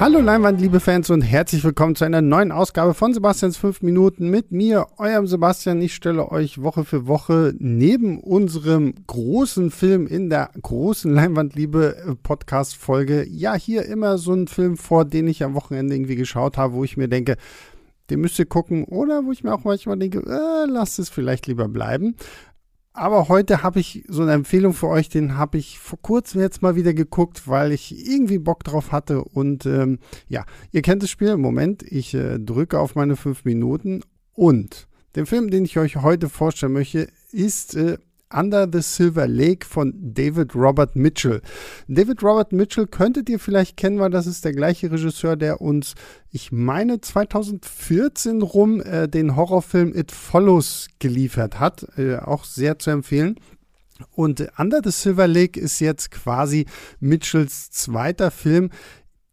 Hallo Leinwand, liebe Fans und herzlich willkommen zu einer neuen Ausgabe von Sebastians 5 Minuten mit mir, eurem Sebastian. Ich stelle euch Woche für Woche neben unserem großen Film in der großen Leinwandliebe äh, Podcast Folge ja hier immer so einen Film vor, den ich am Wochenende irgendwie geschaut habe, wo ich mir denke, den müsst ihr gucken oder wo ich mir auch manchmal denke, äh, lasst es vielleicht lieber bleiben. Aber heute habe ich so eine Empfehlung für euch, den habe ich vor kurzem jetzt mal wieder geguckt, weil ich irgendwie Bock drauf hatte. Und ähm, ja, ihr kennt das Spiel. Moment, ich äh, drücke auf meine fünf Minuten. Und den Film, den ich euch heute vorstellen möchte, ist äh, Under the Silver Lake von David Robert Mitchell. David Robert Mitchell könntet ihr vielleicht kennen, weil das ist der gleiche Regisseur, der uns, ich meine, 2014 rum äh, den Horrorfilm It Follows geliefert hat. Äh, auch sehr zu empfehlen. Und Under the Silver Lake ist jetzt quasi Mitchells zweiter Film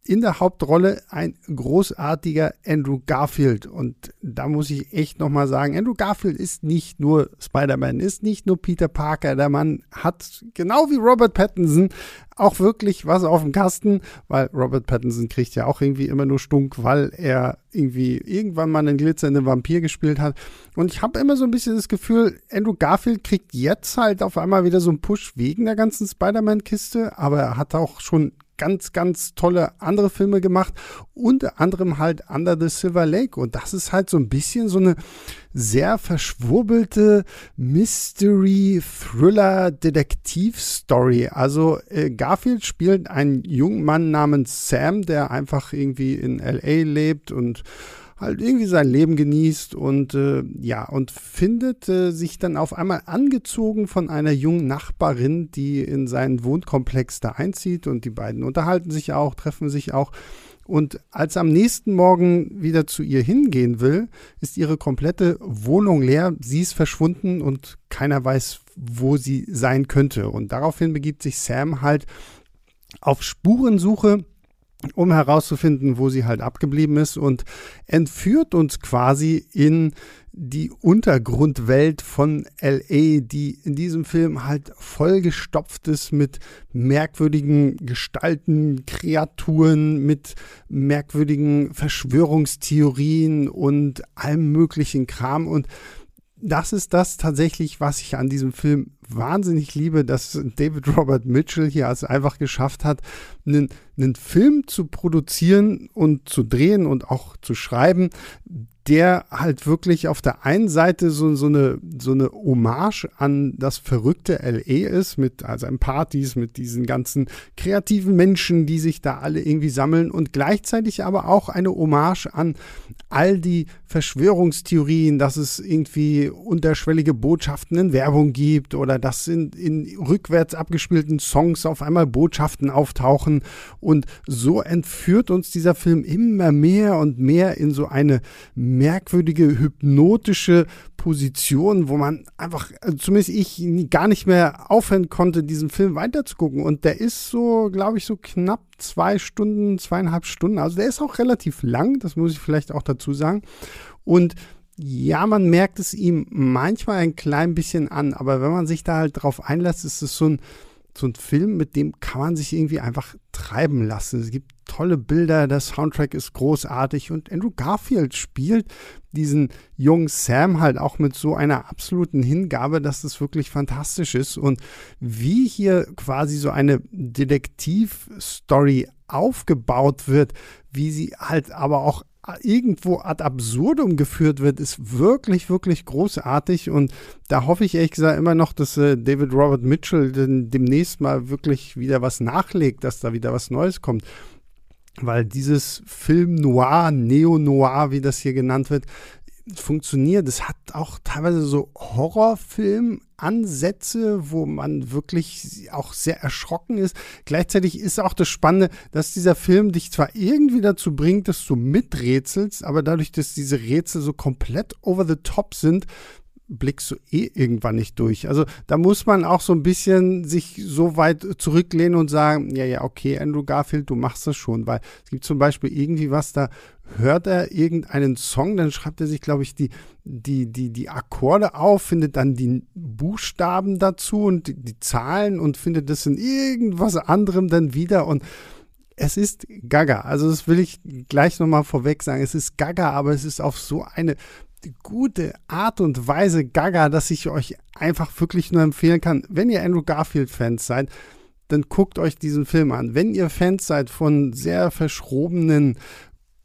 in der Hauptrolle ein großartiger Andrew Garfield. Und da muss ich echt nochmal sagen, Andrew Garfield ist nicht nur Spider-Man, ist nicht nur Peter Parker. Der Mann hat, genau wie Robert Pattinson, auch wirklich was auf dem Kasten, weil Robert Pattinson kriegt ja auch irgendwie immer nur Stunk, weil er irgendwie irgendwann mal einen glitzernden Vampir gespielt hat. Und ich habe immer so ein bisschen das Gefühl, Andrew Garfield kriegt jetzt halt auf einmal wieder so einen Push wegen der ganzen Spider-Man-Kiste, aber er hat auch schon ganz, ganz tolle andere Filme gemacht, unter anderem halt Under the Silver Lake. Und das ist halt so ein bisschen so eine sehr verschwurbelte Mystery-Thriller-Detektiv-Story. Also äh, Garfield spielt einen jungen Mann namens Sam, der einfach irgendwie in LA lebt und halt irgendwie sein Leben genießt und äh, ja, und findet äh, sich dann auf einmal angezogen von einer jungen Nachbarin, die in seinen Wohnkomplex da einzieht und die beiden unterhalten sich auch, treffen sich auch. Und als er am nächsten Morgen wieder zu ihr hingehen will, ist ihre komplette Wohnung leer. Sie ist verschwunden und keiner weiß, wo sie sein könnte. Und daraufhin begibt sich Sam halt auf Spurensuche um herauszufinden, wo sie halt abgeblieben ist und entführt uns quasi in die Untergrundwelt von LA, die in diesem Film halt vollgestopft ist mit merkwürdigen Gestalten, Kreaturen, mit merkwürdigen Verschwörungstheorien und allem möglichen Kram. Und das ist das tatsächlich, was ich an diesem Film wahnsinnig liebe, dass David Robert Mitchell hier es einfach geschafft hat, einen, einen Film zu produzieren und zu drehen und auch zu schreiben, der halt wirklich auf der einen Seite so, so, eine, so eine Hommage an das verrückte LE ist, mit also Partys, mit diesen ganzen kreativen Menschen, die sich da alle irgendwie sammeln und gleichzeitig aber auch eine Hommage an all die Verschwörungstheorien, dass es irgendwie unterschwellige Botschaften in Werbung gibt oder dass in, in rückwärts abgespielten Songs auf einmal Botschaften auftauchen. Und so entführt uns dieser Film immer mehr und mehr in so eine merkwürdige, hypnotische Position, wo man einfach, also zumindest ich, gar nicht mehr aufhören konnte, diesen Film weiterzugucken. Und der ist so, glaube ich, so knapp zwei Stunden, zweieinhalb Stunden. Also der ist auch relativ lang, das muss ich vielleicht auch dazu sagen. Und ja, man merkt es ihm manchmal ein klein bisschen an, aber wenn man sich da halt drauf einlässt, ist es so ein, so ein Film, mit dem kann man sich irgendwie einfach treiben lassen. Es gibt tolle Bilder, der Soundtrack ist großartig und Andrew Garfield spielt diesen jungen Sam halt auch mit so einer absoluten Hingabe, dass es wirklich fantastisch ist. Und wie hier quasi so eine Detektivstory aufgebaut wird, wie sie halt aber auch irgendwo ad absurdum geführt wird, ist wirklich, wirklich großartig. Und da hoffe ich ehrlich gesagt immer noch, dass äh, David Robert Mitchell demnächst mal wirklich wieder was nachlegt, dass da wieder was Neues kommt. Weil dieses Film Noir, Neo-Noir, wie das hier genannt wird, funktioniert. Es hat auch teilweise so Horrorfilm-Ansätze, wo man wirklich auch sehr erschrocken ist. Gleichzeitig ist auch das Spannende, dass dieser Film dich zwar irgendwie dazu bringt, dass du miträtselst, aber dadurch, dass diese Rätsel so komplett over the top sind, blickst du eh irgendwann nicht durch. Also da muss man auch so ein bisschen sich so weit zurücklehnen und sagen, ja, ja, okay, Andrew Garfield, du machst das schon, weil es gibt zum Beispiel irgendwie was, da hört er irgendeinen Song, dann schreibt er sich, glaube ich, die, die, die, die Akkorde auf, findet dann die Buchstaben dazu und die, die Zahlen und findet das in irgendwas anderem dann wieder und es ist Gaga. Also das will ich gleich nochmal vorweg sagen. Es ist Gaga, aber es ist auf so eine gute Art und Weise Gaga, dass ich euch einfach wirklich nur empfehlen kann, wenn ihr Andrew Garfield-Fans seid, dann guckt euch diesen Film an. Wenn ihr Fans seid von sehr verschrobenen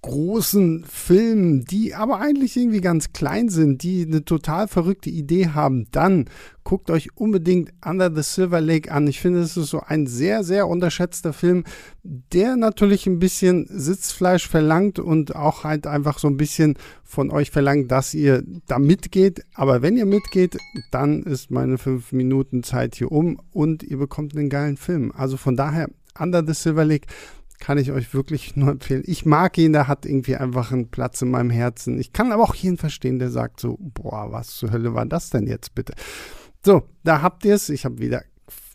großen Filmen, die aber eigentlich irgendwie ganz klein sind, die eine total verrückte Idee haben, dann guckt euch unbedingt Under the Silver Lake an. Ich finde, es ist so ein sehr, sehr unterschätzter Film, der natürlich ein bisschen Sitzfleisch verlangt und auch halt einfach so ein bisschen von euch verlangt, dass ihr da mitgeht. Aber wenn ihr mitgeht, dann ist meine fünf Minuten Zeit hier um und ihr bekommt einen geilen Film. Also von daher, Under the Silver Lake kann ich euch wirklich nur empfehlen. Ich mag ihn, der hat irgendwie einfach einen Platz in meinem Herzen. Ich kann aber auch jeden verstehen, der sagt so, boah, was zur Hölle war das denn jetzt bitte? So, da habt ihr es. Ich habe wieder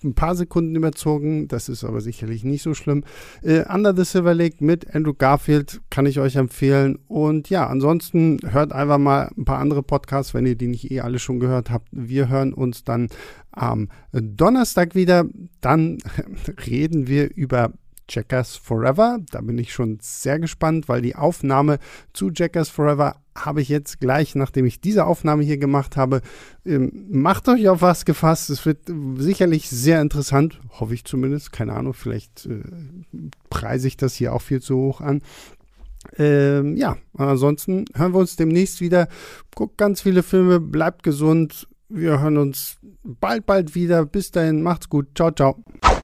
ein paar Sekunden überzogen. Das ist aber sicherlich nicht so schlimm. Äh, Under the Silver Lake mit Andrew Garfield kann ich euch empfehlen. Und ja, ansonsten hört einfach mal ein paar andere Podcasts, wenn ihr die nicht eh alle schon gehört habt. Wir hören uns dann am Donnerstag wieder. Dann reden wir über Jackers Forever. Da bin ich schon sehr gespannt, weil die Aufnahme zu Jackers Forever habe ich jetzt gleich, nachdem ich diese Aufnahme hier gemacht habe. Ähm, macht euch auf was gefasst. Es wird sicherlich sehr interessant, hoffe ich zumindest. Keine Ahnung, vielleicht äh, preise ich das hier auch viel zu hoch an. Ähm, ja, ansonsten hören wir uns demnächst wieder. Guckt ganz viele Filme, bleibt gesund. Wir hören uns bald, bald wieder. Bis dahin, macht's gut. Ciao, ciao.